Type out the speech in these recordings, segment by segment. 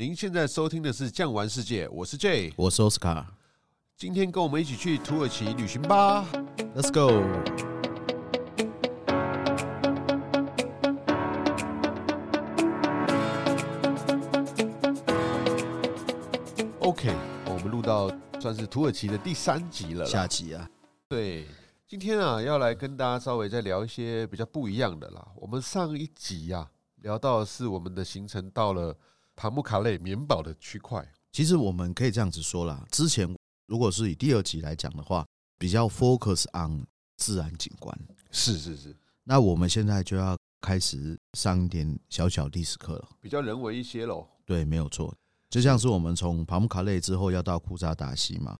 您现在收听的是《酱玩世界》，我是 J，我是 Oscar。今天跟我们一起去土耳其旅行吧，Let's go。OK，我们录到算是土耳其的第三集了，下集啊。对，今天啊要来跟大家稍微再聊一些比较不一样的啦。我们上一集呀、啊、聊到的是我们的行程到了。帕木卡累棉保的区块，其实我们可以这样子说啦。之前如果是以第二集来讲的话，比较 focus on 自然景观。是是是。那我们现在就要开始上一点小小历史课了，比较人为一些喽。对，没有错。就像是我们从帕木卡累之后要到库萨达西嘛。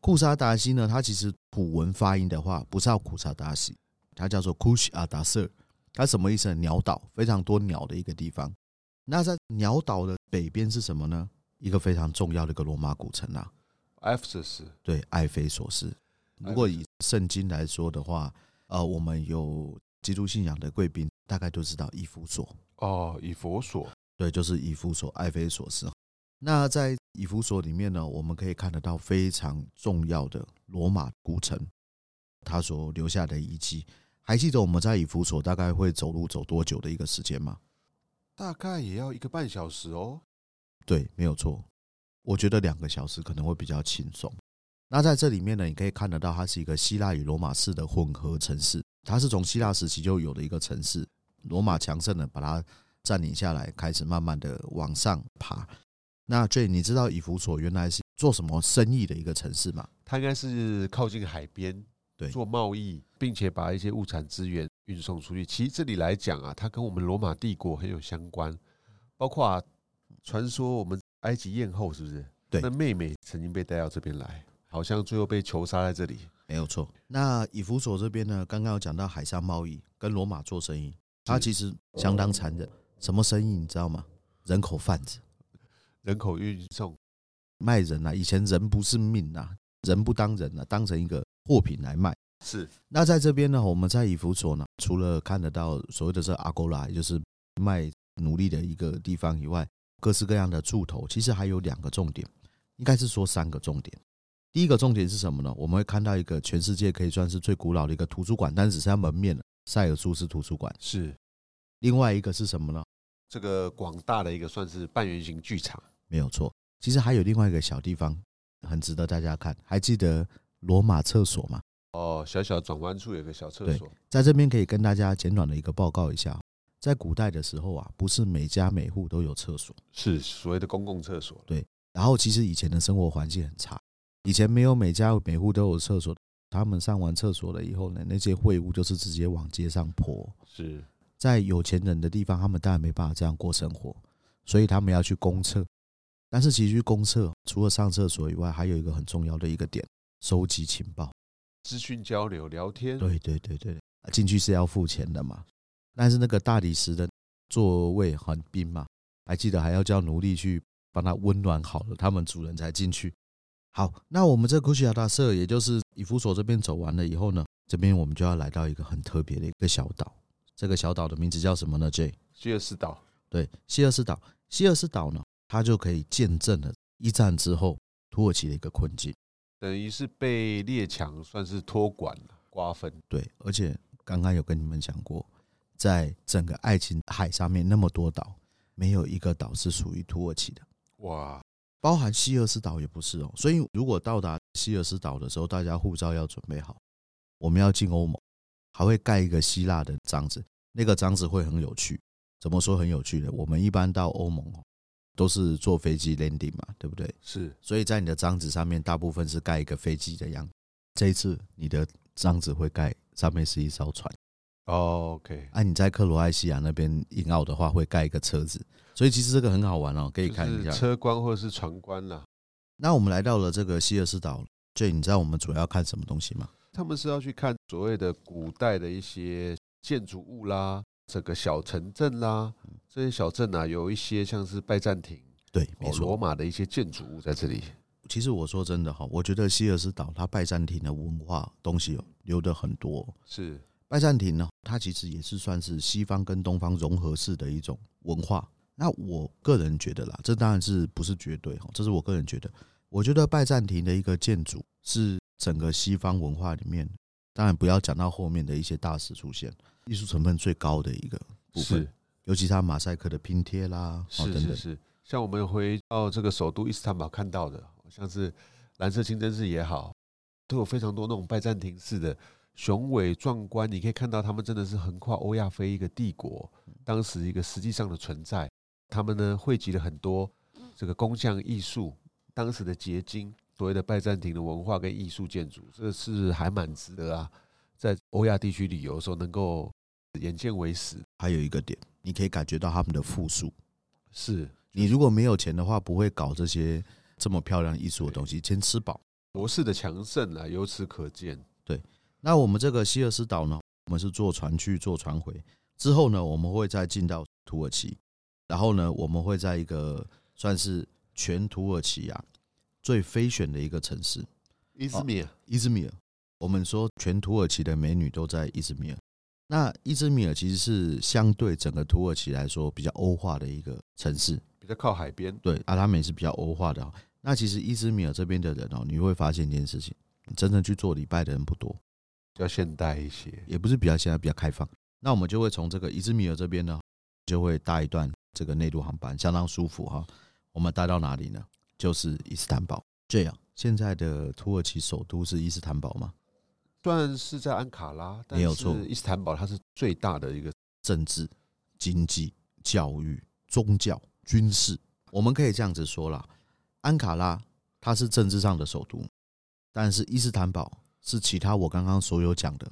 库萨达西呢，它其实普文发音的话不是叫库萨达西，它叫做库西阿达瑟。它什么意思？鸟岛，非常多鸟的一个地方。那在鸟岛的北边是什么呢？一个非常重要的一个罗马古城啊，埃菲索斯。对，艾菲索斯。如果以圣经来说的话，呃，我们有基督信仰的贵宾，大概都知道以弗所。哦，以弗所。对，就是以弗所，艾菲索斯。那在以弗所里面呢，我们可以看得到非常重要的罗马古城，它所留下的遗迹。还记得我们在以弗所大概会走路走多久的一个时间吗？大概也要一个半小时哦。对，没有错。我觉得两个小时可能会比较轻松。那在这里面呢，你可以看得到，它是一个希腊与罗马式的混合城市。它是从希腊时期就有的一个城市，罗马强盛的把它占领下来，开始慢慢的往上爬。那 J，你知道以弗所原来是做什么生意的一个城市吗？它应该是靠近海边，对，做贸易，并且把一些物产资源。运送出去，其实这里来讲啊，它跟我们罗马帝国很有相关，包括啊，传说我们埃及艳后是不是？对，那妹妹曾经被带到这边来，好像最后被囚杀在这里，没有错。那以弗所这边呢，刚刚有讲到海上贸易，跟罗马做生意，它其实相当残忍。什么生意你知道吗？人口贩子，人口运送，卖人啊！以前人不是命啊，人不当人了，当成一个货品来卖。是，那在这边呢，我们在以弗所呢，除了看得到所谓的这阿勾拉，也就是卖奴隶的一个地方以外，各式各样的柱头，其实还有两个重点，应该是说三个重点。第一个重点是什么呢？我们会看到一个全世界可以算是最古老的一个图书馆，但只剩下门面了，塞尔苏斯图书馆。是，另外一个是什么呢？这个广大的一个算是半圆形剧场，没有错。其实还有另外一个小地方，很值得大家看。还记得罗马厕所吗？哦，小小转弯处有个小厕所，在这边可以跟大家简短的一个报告一下，在古代的时候啊，不是每家每户都有厕所，是所谓的公共厕所。对，然后其实以前的生活环境很差，以前没有每家每户都有厕所，他们上完厕所了以后呢，那些秽物就是直接往街上泼。是在有钱人的地方，他们当然没办法这样过生活，所以他们要去公厕。但是其实去公厕除了上厕所以外，还有一个很重要的一个点，收集情报。资讯交流、聊天，对对对对，进去是要付钱的嘛。但是那个大理石的座位很冰嘛，还记得还要叫奴隶去帮他温暖好了，他们主人才进去。好，那我们这库西亚大社，也就是以弗所这边走完了以后呢，这边我们就要来到一个很特别的一个小岛。这个小岛的名字叫什么呢？J，希尔斯岛。对，希尔斯岛。希尔斯岛呢，它就可以见证了一战之后土耳其的一个困境。等于是被列强算是托管了，瓜分。对，而且刚刚有跟你们讲过，在整个爱琴海上面那么多岛，没有一个岛是属于土耳其的。哇，包含希尔斯岛也不是哦。所以如果到达希尔斯岛的时候，大家护照要准备好，我们要进欧盟，还会盖一个希腊的章子，那个章子会很有趣。怎么说很有趣的？我们一般到欧盟哦。都是坐飞机 landing 嘛，对不对？是，所以在你的章子上面，大部分是盖一个飞机的样子。这一次你的章子会盖上面是一艘船。Oh, OK，啊，你在克罗埃西亚那边印澳的话，会盖一个车子。所以其实这个很好玩哦，可以看一下车关或者是船关啦。那我们来到了这个希尔斯岛，所以你知道我们主要要看什么东西吗？他们是要去看所谓的古代的一些建筑物啦。这个小城镇啦，这些小镇啊，有一些像是拜占庭，对，没错，罗马的一些建筑物在这里。其实我说真的哈，我觉得希尔斯岛它拜占庭的文化东西留的很多。是拜占庭呢，它其实也是算是西方跟东方融合式的一种文化。那我个人觉得啦，这当然是不是绝对哈，这是我个人觉得。我觉得拜占庭的一个建筑是整个西方文化里面，当然不要讲到后面的一些大师出现，艺术成分最高的一个部分，是尤其他马赛克的拼贴啦，是是是，像我们回到这个首都伊斯坦堡看到的，像是蓝色清真寺也好，都有非常多那种拜占庭式的雄伟壮观，你可以看到他们真的是横跨欧亚非一个帝国，当时一个实际上的存在。他们呢汇集了很多这个工匠艺术，当时的结晶，所谓的拜占庭的文化跟艺术建筑，这是还蛮值得啊，在欧亚地区旅游的时候能够眼见为实。还有一个点，你可以感觉到他们的富庶，是你如果没有钱的话，不会搞这些这么漂亮艺术的东西，先吃饱。国势的强盛啊，由此可见。对，那我们这个希尔斯岛呢，我们是坐船去，坐船回之后呢，我们会再进到土耳其。然后呢，我们会在一个算是全土耳其啊最非选的一个城市伊兹密尔。伊兹密尔，我们说全土耳其的美女都在伊兹密尔。那伊兹密尔其实是相对整个土耳其来说比较欧化的一个城市，比较靠海边。对，阿拉美是比较欧化的。那其实伊兹密尔这边的人哦，你会发现一件事情：真正去做礼拜的人不多，比较现代一些，也不是比较现代，比较开放。那我们就会从这个伊兹密尔这边呢，就会搭一段。这个内陆航班相当舒服哈，我们搭到哪里呢？就是伊斯坦堡。这样，现在的土耳其首都是伊斯坦堡吗？算是在安卡拉，没有错。伊斯坦堡它是最大的一个政治、经济、教育、宗教、军事。我们可以这样子说啦，安卡拉它是政治上的首都，但是伊斯坦堡是其他我刚刚所有讲的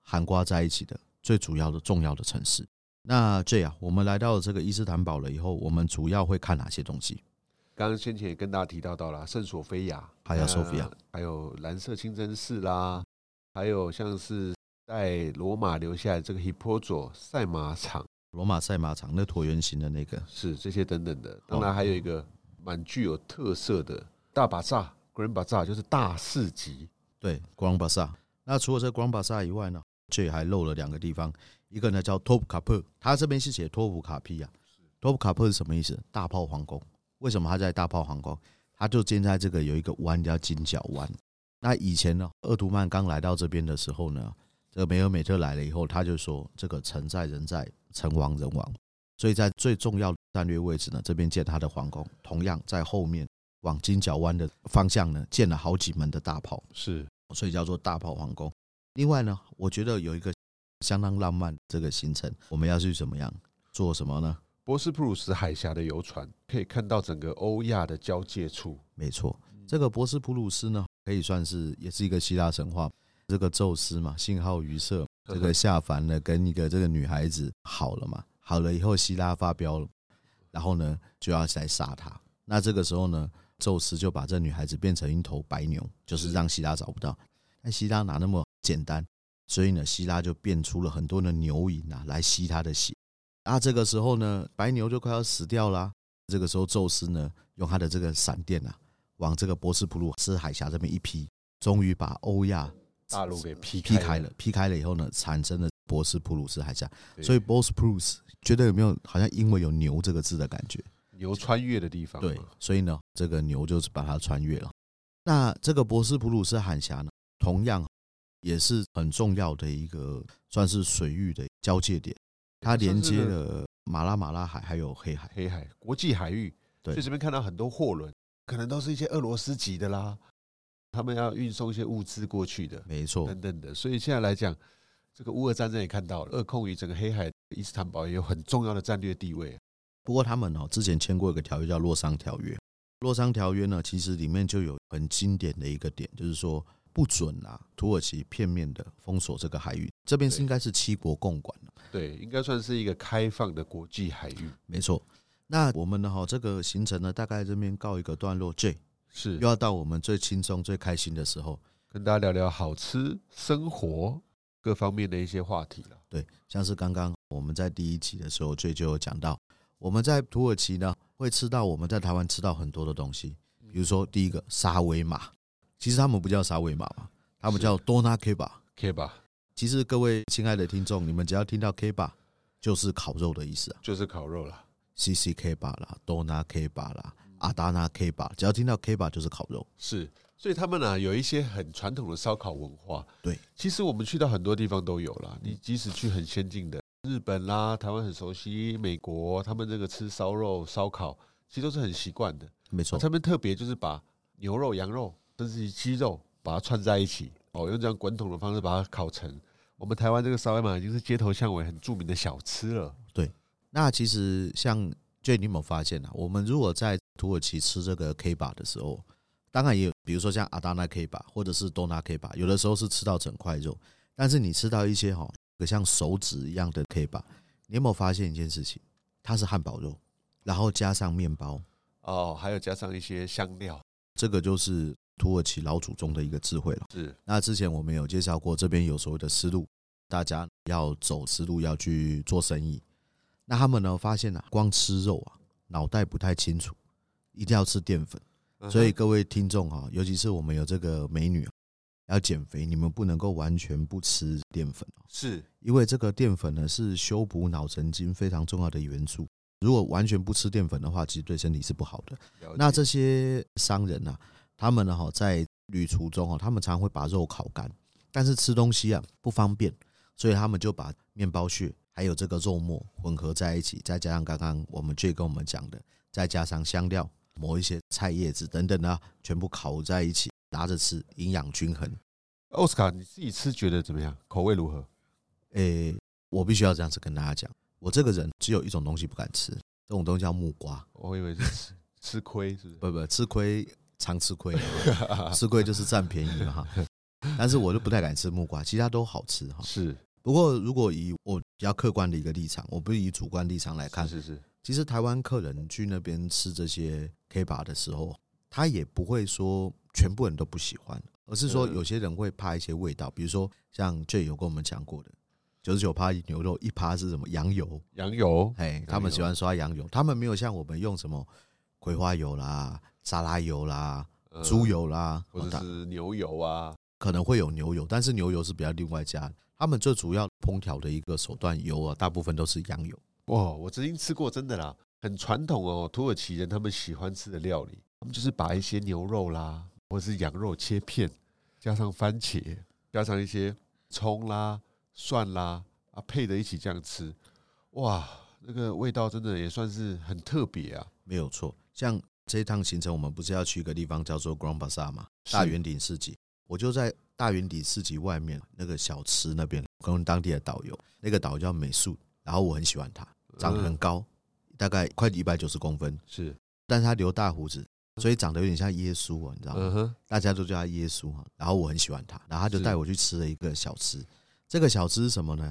含括在一起的最主要的重要的城市。那这样，我们来到了这个伊斯坦堡了以后，我们主要会看哪些东西？刚刚先前也跟大家提到到了圣索菲亚，还有索菲亚，还有蓝色清真寺啦，还有像是在罗马留下来这个 Hippodrome 赛马场，罗马赛马场那椭圆形的那个，是这些等等的。当然还有一个蛮具有特色的大巴萨 Grand Bazaar，就是大市集。对，Grand Bazaar。那除了这 Grand Bazaar 以外呢，这还漏了两个地方。一个呢叫托普卡珀，他这边是写托普卡皮亚。托普卡珀是什么意思？大炮皇宫。为什么他在大炮皇宫？他就建在这个有一个湾叫金角湾。那以前呢，鄂图曼刚来到这边的时候呢，这个梅尔美特来了以后，他就说这个城在人在，城亡人亡。所以在最重要的战略位置呢，这边建他的皇宫。同样在后面往金角湾的方向呢，建了好几门的大炮，是，所以叫做大炮皇宫。另外呢，我觉得有一个。相当浪漫，这个行程我们要去怎么样做什么呢？博斯普鲁斯海峡的游船可以看到整个欧亚的交界处。没错，这个博斯普鲁斯呢，可以算是也是一个希腊神话。这个宙斯嘛，信号鱼色，这个下凡了，跟一个这个女孩子好了嘛，好了以后希腊发飙了，然后呢就要来杀他。那这个时候呢，宙斯就把这女孩子变成一头白牛，就是让希腊找不到。但希腊哪那么简单？所以呢，希腊就变出了很多的牛饮啊，来吸他的血。啊，这个时候呢，白牛就快要死掉了。这个时候，宙斯呢，用他的这个闪电啊，往这个博斯普鲁斯海峡这边一劈，终于把欧亚大陆给劈劈开了。劈开了以后呢，产生了博斯普鲁斯海峡。所以，博斯普鲁斯觉得有没有好像因为有牛这个字的感觉？牛穿越的地方。对，所以呢，这个牛就是把它穿越了。那这个博斯普鲁斯海峡呢，同样。也是很重要的一个，算是水域的交界点，它连接了马拉马拉海还有黑海，黑海国际海域。对，所以这边看到很多货轮，可能都是一些俄罗斯籍的啦，他们要运送一些物资过去的，没错，等等的。所以现在来讲，这个乌俄战争也看到了，俄控于整个黑海，伊斯坦堡也有很重要的战略地位。不过他们哦，之前签过一个条约叫洛桑条约，洛桑条约呢，其实里面就有很经典的一个点，就是说。不准啊！土耳其片面的封锁这个海域，这边是应该是七国共管的，对，应该算是一个开放的国际海域，没错。那我们呢？哈，这个行程呢，大概这边告一个段落。J 是又要到我们最轻松、最开心的时候，跟大家聊聊好吃、生活各方面的一些话题了。对，像是刚刚我们在第一集的时候，J 就有讲到，我们在土耳其呢会吃到我们在台湾吃到很多的东西，比如说第一个沙威玛。其实他们不叫沙威玛嘛，他们叫多纳 K 巴 K 巴。其实各位亲爱的听众，你们只要听到 K 巴，就是烤肉的意思啊，就是烤肉啦。CCK 巴啦、多纳 K 巴啦、阿达纳 K 巴，只要听到 K 巴就是烤肉。是，所以他们呢、啊、有一些很传统的烧烤文化。对，其实我们去到很多地方都有啦。你即使去很先进的日本啦，台湾很熟悉，美国他们这个吃烧肉、烧烤，其实都是很习惯的。没错，他们特别就是把牛肉、羊肉甚至于鸡肉把它串在一起，哦，用这样滚筒的方式把它烤成。我们台湾这个烧麦嘛已经是街头巷尾很著名的小吃了。对，那其实像 Jay，你有没有发现啊？我们如果在土耳其吃这个 K 巴的时候，当然也有，比如说像阿达纳 K 巴或者是多纳 K 巴，有的时候是吃到整块肉，但是你吃到一些哈，像手指一样的 K 巴，你有没有发现一件事情？它是汉堡肉，然后加上面包，哦，还有加上一些香料，这个就是土耳其老祖宗的一个智慧了。是，那之前我们有介绍过，这边有所谓的丝路。大家要走丝路，要去做生意。那他们呢？发现啊，光吃肉啊，脑袋不太清楚，一定要吃淀粉。所以各位听众哈，尤其是我们有这个美女要减肥，你们不能够完全不吃淀粉啊，是因为这个淀粉呢是修补脑神经非常重要的元素。如果完全不吃淀粉的话，其实对身体是不好的。那这些商人呢，他们呢哈在旅途中哈，他们常常会把肉烤干，但是吃东西啊不方便。所以他们就把面包屑还有这个肉末混合在一起，再加上刚刚我们 Jay 跟我们讲的，再加上香料、抹一些菜叶子等等的，全部烤在一起，拿着吃，营养均衡。奥斯卡，你自己吃觉得怎么样？口味如何？诶，我必须要这样子跟大家讲，我这个人只有一种东西不敢吃，这种东西叫木瓜。我以为是吃吃亏，是不是？不不，吃亏常吃亏，吃亏就是占便宜嘛哈。但是我就不太敢吃木瓜，其他都好吃哈。是，不过如果以我比较客观的一个立场，我不是以主观立场来看，是是。其实台湾客人去那边吃这些 K 巴的时候，他也不会说全部人都不喜欢，而是说有些人会怕一些味道，比如说像 Jay 有跟我们讲过的，九十九趴牛肉，一趴是什么羊油？羊油，哎，他们喜欢刷羊油，他们没有像我们用什么葵花油啦、沙拉油啦、猪油啦，或者是牛油啊。可能会有牛油，但是牛油是比较另外加。他们最主要烹调的一个手段油啊，大部分都是羊油。哇，我曾经吃过，真的啦，很传统哦。土耳其人他们喜欢吃的料理，他们就是把一些牛肉啦，或者是羊肉切片，加上番茄，加上一些葱啦、蒜啦啊，配着一起这样吃。哇，那个味道真的也算是很特别啊。没有错，像这一趟行程，我们不是要去一个地方叫做 Grand Bazaar 吗？大圆顶市集。我就在大圆顶市集外面那个小吃那边，跟当地的导游，那个导游叫美术，然后我很喜欢他，长得很高，大概快一百九十公分，是，但是他留大胡子，所以长得有点像耶稣啊，你知道吗？大家都叫他耶稣哈，然后我很喜欢他，然后他就带我去吃了一个小吃，这个小吃是什么呢？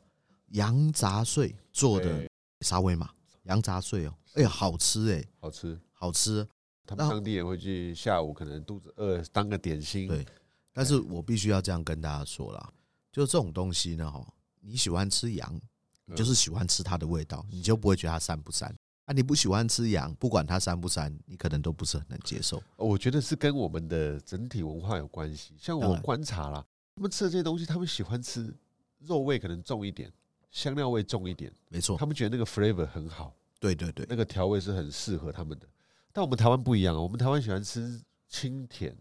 羊杂碎做的沙威玛，羊杂碎哦，哎呀，好吃哎，好吃，好吃，他们当地人会去下午可能肚子饿当个点心，对。但是我必须要这样跟大家说啦，就这种东西呢，哈，你喜欢吃羊，你就是喜欢吃它的味道，你就不会觉得它膻不膻。啊，你不喜欢吃羊，不管它膻不膻，你可能都不是很能接受。我觉得是跟我们的整体文化有关系。像我观察啦，他们吃的这些东西，他们喜欢吃肉味可能重一点，香料味重一点，没错，他们觉得那个 flavor 很好。对对对，那个调味是很适合他们的。但我们台湾不一样啊，我们台湾喜欢吃清甜。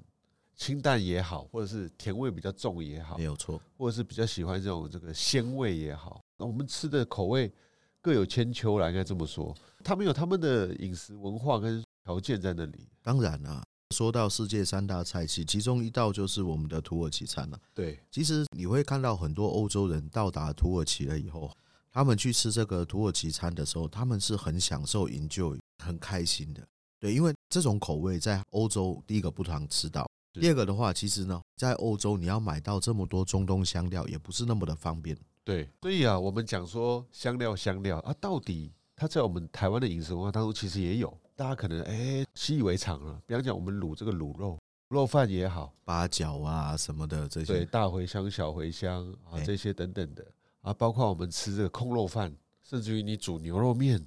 清淡也好，或者是甜味比较重也好，没有错，或者是比较喜欢这种这个鲜味也好，那我们吃的口味各有千秋啦，应该这么说。他们有他们的饮食文化跟条件在那里。当然啦，说到世界三大菜系，其中一道就是我们的土耳其餐了。对，其实你会看到很多欧洲人到达土耳其了以后，他们去吃这个土耳其餐的时候，他们是很享受、enjoy、很开心的。对，因为这种口味在欧洲第一个不常吃到。第二个的话，其实呢，在欧洲你要买到这么多中东香料，也不是那么的方便。对，所以啊，我们讲说香料香料啊，到底它在我们台湾的饮食文化当中其实也有，大家可能哎习以为常了。比方讲，我们卤这个卤肉肉饭也好，八角啊什么的这些，对，大茴香、小茴香啊这些等等的啊，包括我们吃这个空肉饭，甚至于你煮牛肉面、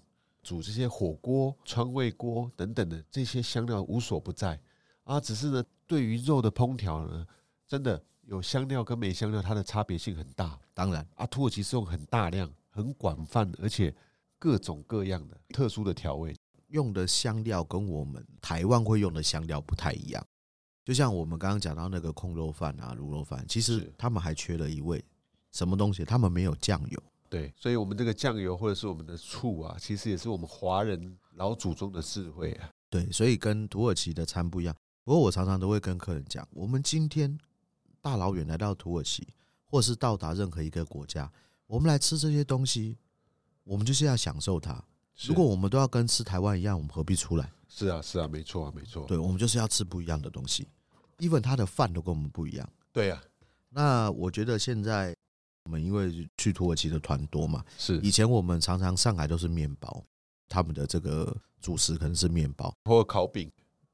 煮这些火锅、川味锅等等的这些香料无所不在。啊，只是呢，对于肉的烹调呢，真的有香料跟没香料，它的差别性很大。当然，啊，土耳其是用很大量、很广泛，而且各种各样的特殊的调味，用的香料跟我们台湾会用的香料不太一样。就像我们刚刚讲到那个控肉饭啊、卤肉饭，其实他们还缺了一味什么东西？他们没有酱油。对，所以我们这个酱油或者是我们的醋啊，其实也是我们华人老祖宗的智慧啊。对，所以跟土耳其的餐不一样。不过我常常都会跟客人讲，我们今天大老远来到土耳其，或是到达任何一个国家，我们来吃这些东西，我们就是要享受它。如果我们都要跟吃台湾一样，我们何必出来？是啊，是啊，没错啊，没错。对，我们就是要吃不一样的东西。even 他的饭都跟我们不一样。对啊，那我觉得现在我们因为去土耳其的团多嘛，是以前我们常常上海都是面包，他们的这个主食可能是面包或烤饼。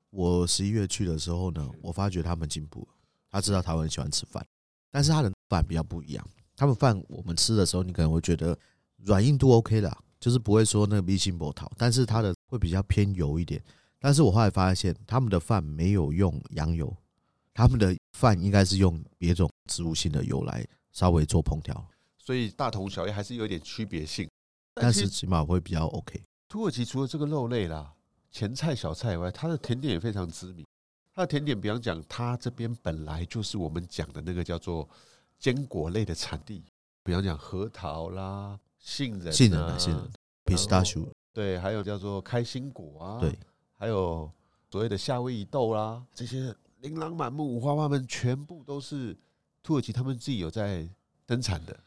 我十一月去的时候呢，我发觉他们进步了。他知道台湾人喜欢吃饭，但是他的饭比较不一样。他们饭我们吃的时候，你可能会觉得软硬度 OK 的，就是不会说那个米心波涛，但是它的会比较偏油一点。但是我后来发现，他们的饭没有用羊油。他们的饭应该是用别种植物性的油来稍微做烹调，所以大同小异，还是有点区别性，但是起码会比较 OK。土耳其除了这个肉类啦、前菜、小菜以外，它的甜点也非常知名。它的甜点，比方讲，它这边本来就是我们讲的那个叫做坚果类的产地，比方讲核桃啦、杏仁、杏仁、杏仁、pistachio，对，还有叫做开心果啊，对，还有所谓的夏威夷豆啦，这些。琳琅满目、五花八门，全部都是土耳其他们自己有在生产的。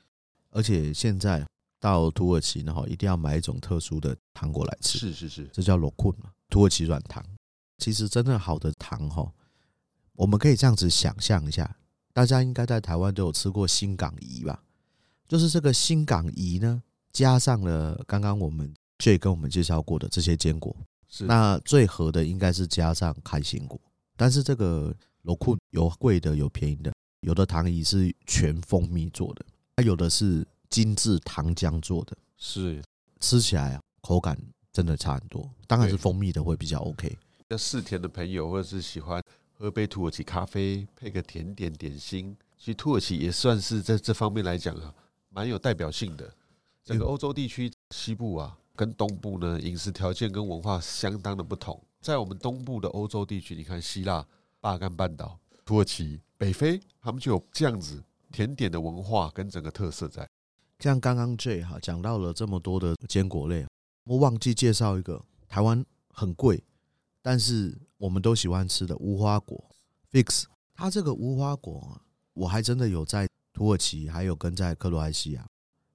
而且现在到土耳其呢，哈，一定要买一种特殊的糖果来吃。是是是，这叫罗库嘛，土耳其软糖。其实真正好的糖，哈，我们可以这样子想象一下，大家应该在台湾都有吃过新港怡吧？就是这个新港怡呢，加上了刚刚我们 J 跟我们介绍过的这些坚果，是那最合的应该是加上开心果。但是这个罗库有贵的，有便宜的，有的糖衣是全蜂蜜做的，它有的是精致糖浆做的，是吃起来啊口感真的差很多。当然是蜂蜜的会比较 OK。要嗜甜的朋友，或者是喜欢喝杯土耳其咖啡，配个甜点点心，其实土耳其也算是在这方面来讲啊，蛮有代表性的。整个欧洲地区西部啊，跟东部呢，饮食条件跟文化相当的不同。在我们东部的欧洲地区，你看希腊、巴干半岛、土耳其、北非，他们就有这样子甜点的文化跟整个特色在。像刚刚 J 哈讲到了这么多的坚果类，我忘记介绍一个台湾很贵，但是我们都喜欢吃的无花果 Figs。它这个无花果，我还真的有在土耳其，还有跟在克罗埃西亚。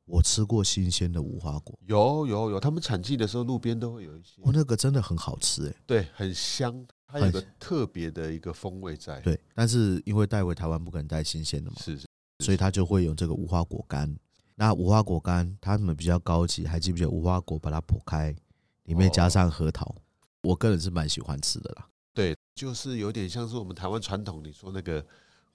我吃过新鲜的无花果，有有有，他们产季的时候路边都会有一些。哦，那个真的很好吃哎，对，很香，它有一个特别的一个风味在。对，但是因为带回台湾不可能带新鲜的嘛，是是，所以它就会有这个无花果干。那无花果干他们比较高级，还记不记得无花果把它剖开，里面加上核桃？我个人是蛮喜欢吃的啦。对，就是有点像是我们台湾传统，你说那个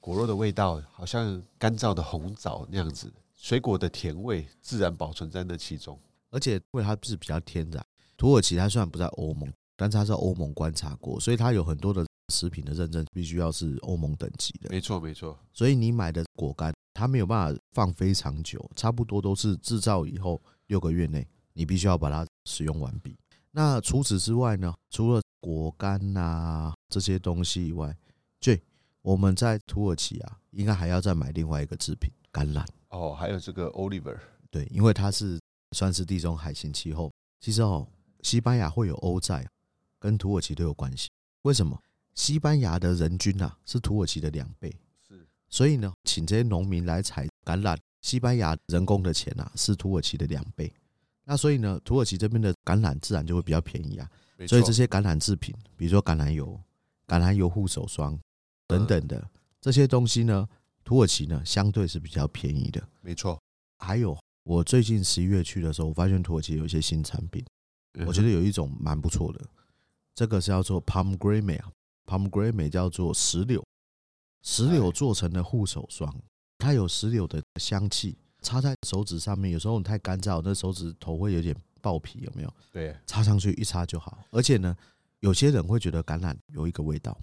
果肉的味道，好像干燥的红枣那样子。水果的甜味自然保存在那其中，而且因为它是比较天然。土耳其它虽然不在欧盟，但是它是欧盟观察过，所以它有很多的食品的认证，必须要是欧盟等级的。没错，没错。所以你买的果干，它没有办法放非常久，差不多都是制造以后六个月内，你必须要把它使用完毕。那除此之外呢？除了果干呐这些东西以外，对，我们在土耳其啊，应该还要再买另外一个制品——橄榄。哦，还有这个 Oliver，对，因为它是算是地中海型气候。其实哦，西班牙会有欧债，跟土耳其都有关系。为什么？西班牙的人均啊是土耳其的两倍，是。所以呢，请这些农民来采橄榄，西班牙人工的钱啊是土耳其的两倍。那所以呢，土耳其这边的橄榄自然就会比较便宜啊。所以这些橄榄制品，比如说橄榄油、橄榄油护手霜等等的这些东西呢。土耳其呢，相对是比较便宜的，没错。还有，我最近十一月去的时候，我发现土耳其有一些新产品，我觉得有一种蛮不错的，这个是叫做 pomegranate，pomegranate 叫做石榴，石榴做成的护手霜，它有石榴的香气，擦在手指上面，有时候你太干燥，那手指头会有点爆皮，有没有？对，擦上去一擦就好。而且呢，有些人会觉得橄榄有一个味道，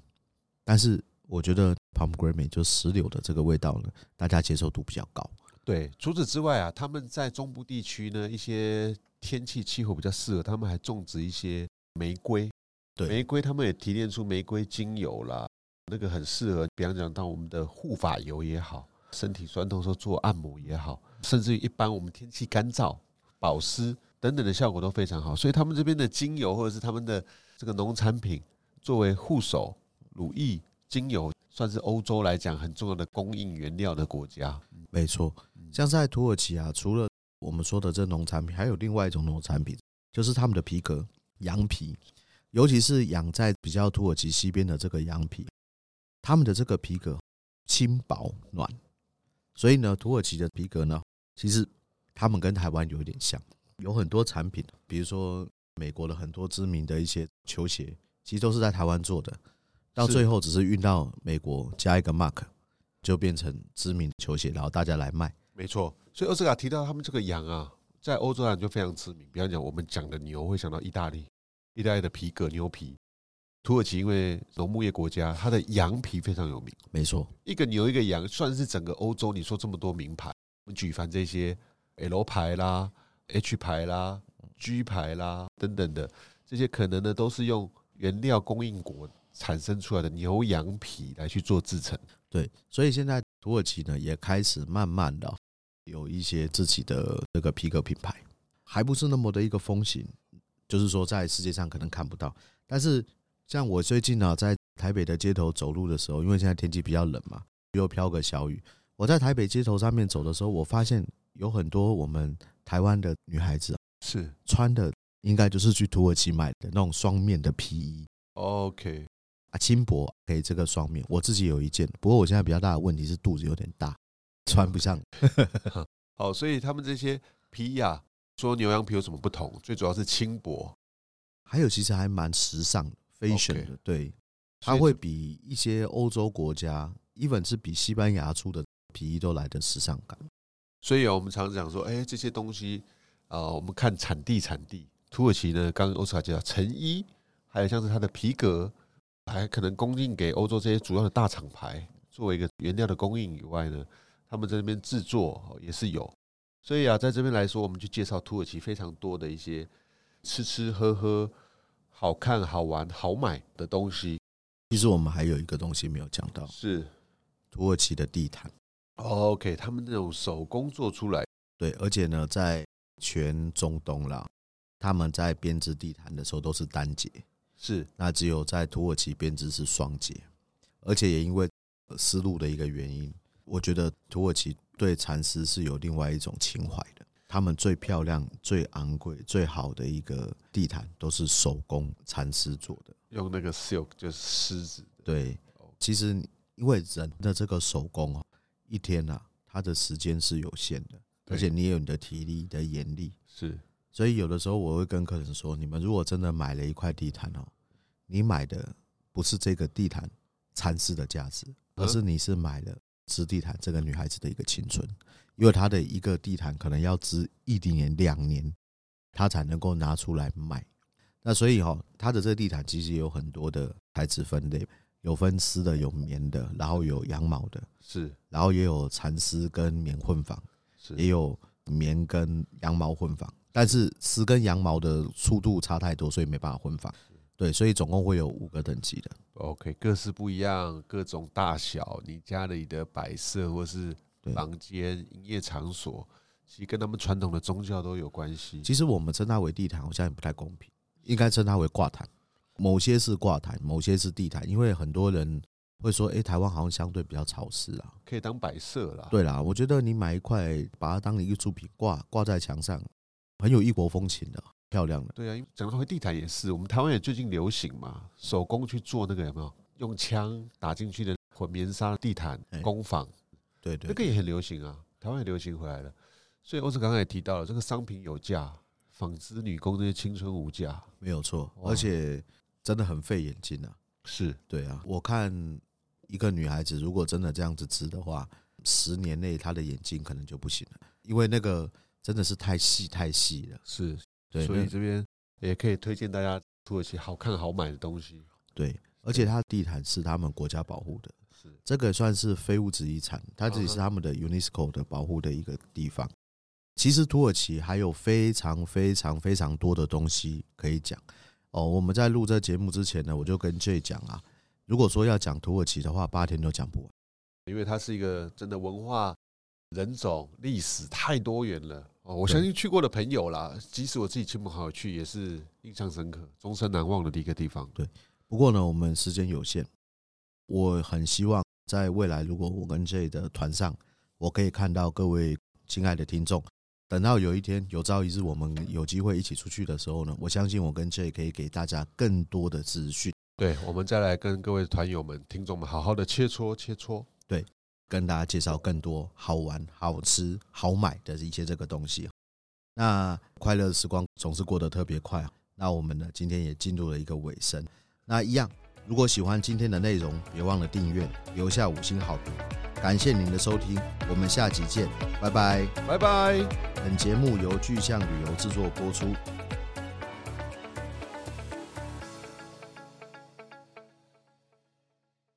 但是。我觉得 pomegranate 就石榴的这个味道呢，大家接受度比较高。对，除此之外啊，他们在中部地区呢，一些天气气候比较适合，他们还种植一些玫瑰。对，玫瑰他们也提炼出玫瑰精油啦，那个很适合，比方讲到我们的护发油也好，身体酸痛时候做按摩也好，甚至于一般我们天气干燥保湿等等的效果都非常好。所以他们这边的精油或者是他们的这个农产品，作为护手、乳液、精油，算是欧洲来讲很重要的供应原料的国家。没错，像在土耳其啊，除了我们说的这农产品，还有另外一种农产品，就是他们的皮革，羊皮。尤其是养在比较土耳其西边的这个羊皮，他们的这个皮革轻薄暖，所以呢，土耳其的皮革呢，其实他们跟台湾有一点像，有很多产品，比如说美国的很多知名的一些球鞋，其实都是在台湾做的，到最后只是运到美国加一个 mark，就变成知名球鞋，然后大家来卖。没错，所以奥斯卡提到他们这个羊啊，在欧洲人就非常知名，比方讲我们讲的牛会想到意大利。意大利的皮革牛皮，土耳其因为农牧业国家，它的羊皮非常有名。没错，一个牛一个羊，算是整个欧洲。你说这么多名牌，我们举凡这些 L 牌啦、H 牌啦、G 牌啦等等的这些，可能呢都是用原料供应国产生出来的牛羊皮来去做制成。对，所以现在土耳其呢也开始慢慢的有一些自己的这个皮革品牌，还不是那么的一个风行。就是说，在世界上可能看不到，但是像我最近呢，在台北的街头走路的时候，因为现在天气比较冷嘛，又飘个小雨，我在台北街头上面走的时候，我发现有很多我们台湾的女孩子是穿的，应该就是去土耳其买的那种双面的皮衣。OK，啊，轻薄可以这个双面，我自己有一件，不过我现在比较大的问题是肚子有点大，穿不上。好，所以他们这些皮衣啊。说牛羊皮有什么不同？最主要是轻薄，还有其实还蛮时尚的，fashion 的。对，它会比一些欧洲国家，even 是比西班牙出的皮衣都来的时尚感。所以啊，我们常常讲说，哎，这些东西啊，我们看产地，产地。土耳其呢，刚刚欧斯卡介绍成衣，还有像是它的皮革，还可能供应给欧洲这些主要的大厂牌，作为一个原料的供应以外呢，他们在那边制作也是有。所以啊，在这边来说，我们就介绍土耳其非常多的一些吃吃喝喝、好看、好玩、好买的东西。其实我们还有一个东西没有讲到，是土耳其的地毯。OK，他们那种手工做出来，对，而且呢，在全中东啦，他们在编织地毯的时候都是单节，是那只有在土耳其编织是双节，而且也因为丝路的一个原因，我觉得土耳其。对蚕丝是有另外一种情怀的，他们最漂亮、最昂贵、最好的一个地毯都是手工蚕丝做的，用那个 silk 就是狮子。对，其实因为人的这个手工啊，一天啊，它的时间是有限的，而且你也有你的体力、你的眼力，是。所以有的时候我会跟客人说，你们如果真的买了一块地毯哦，你买的不是这个地毯蚕丝的价值，而是你是买了。织地毯，这个女孩子的一个青春，因为她的一个地毯可能要织一年两年，她才能够拿出来卖。那所以哈，她的这个地毯其实有很多的材质分类，有分丝的，有棉的，然后有羊毛的，是，然后也有蚕丝跟棉混纺，是，也有棉跟羊毛混纺。但是丝跟羊毛的粗度差太多，所以没办法混纺。对，所以总共会有五个等级的。OK，各式不一样，各种大小，你家里的摆设或是房间、营业场所，其实跟他们传统的宗教都有关系。其实我们称它为地毯，好像也不太公平，应该称它为挂毯。某些是挂毯，某些是地毯，因为很多人会说，哎，台湾好像相对比较潮湿啊，可以当摆设啦。对啦，我觉得你买一块，把它当一个艺术品挂挂在墙上，很有异国风情的。漂亮的，对啊，因为整个回地毯也是，我们台湾也最近流行嘛，手工去做那个有没有？用枪打进去的混棉纱地毯工坊，对对，那个也很流行啊，台湾也流行回来了。所以欧子刚刚也提到了，这个商品有价，纺织女工这些青春无价，没有错，而且真的很费眼睛啊。是对啊，我看一个女孩子如果真的这样子织的话，十年内她的眼睛可能就不行了，因为那个真的是太细太细了。是。对，所以这边也可以推荐大家土耳其好看好买的东西。对，而且它地毯是他们国家保护的，是这个算是非物质遗产，它这里是他们的 UNESCO 的保护的一个地方。其实土耳其还有非常非常非常多的东西可以讲哦。我们在录这节目之前呢，我就跟 Jay 讲啊，如果说要讲土耳其的话，八天都讲不完，因为它是一个真的文化、人种、历史太多元了哦。我相信去过的朋友啦，即使我自己亲朋好友去，也是印象深刻、终身难忘的一个地方。对，不过呢，我们时间有限，我很希望在未来，如果我跟 Jay 的团上，我可以看到各位亲爱的听众。等到有一天有朝一日我们有机会一起出去的时候呢，我相信我跟 Jay 可以给大家更多的资讯。对，我们再来跟各位团友们、听众们好好的切磋切磋。对，跟大家介绍更多好玩、好吃、好买的一些这个东西。那快乐的时光总是过得特别快啊。那我们呢，今天也进入了一个尾声。那一样，如果喜欢今天的内容，别忘了订阅，留下五星好评。感谢您的收听，我们下集见，拜拜，拜拜。本节目由巨象旅游制作播出。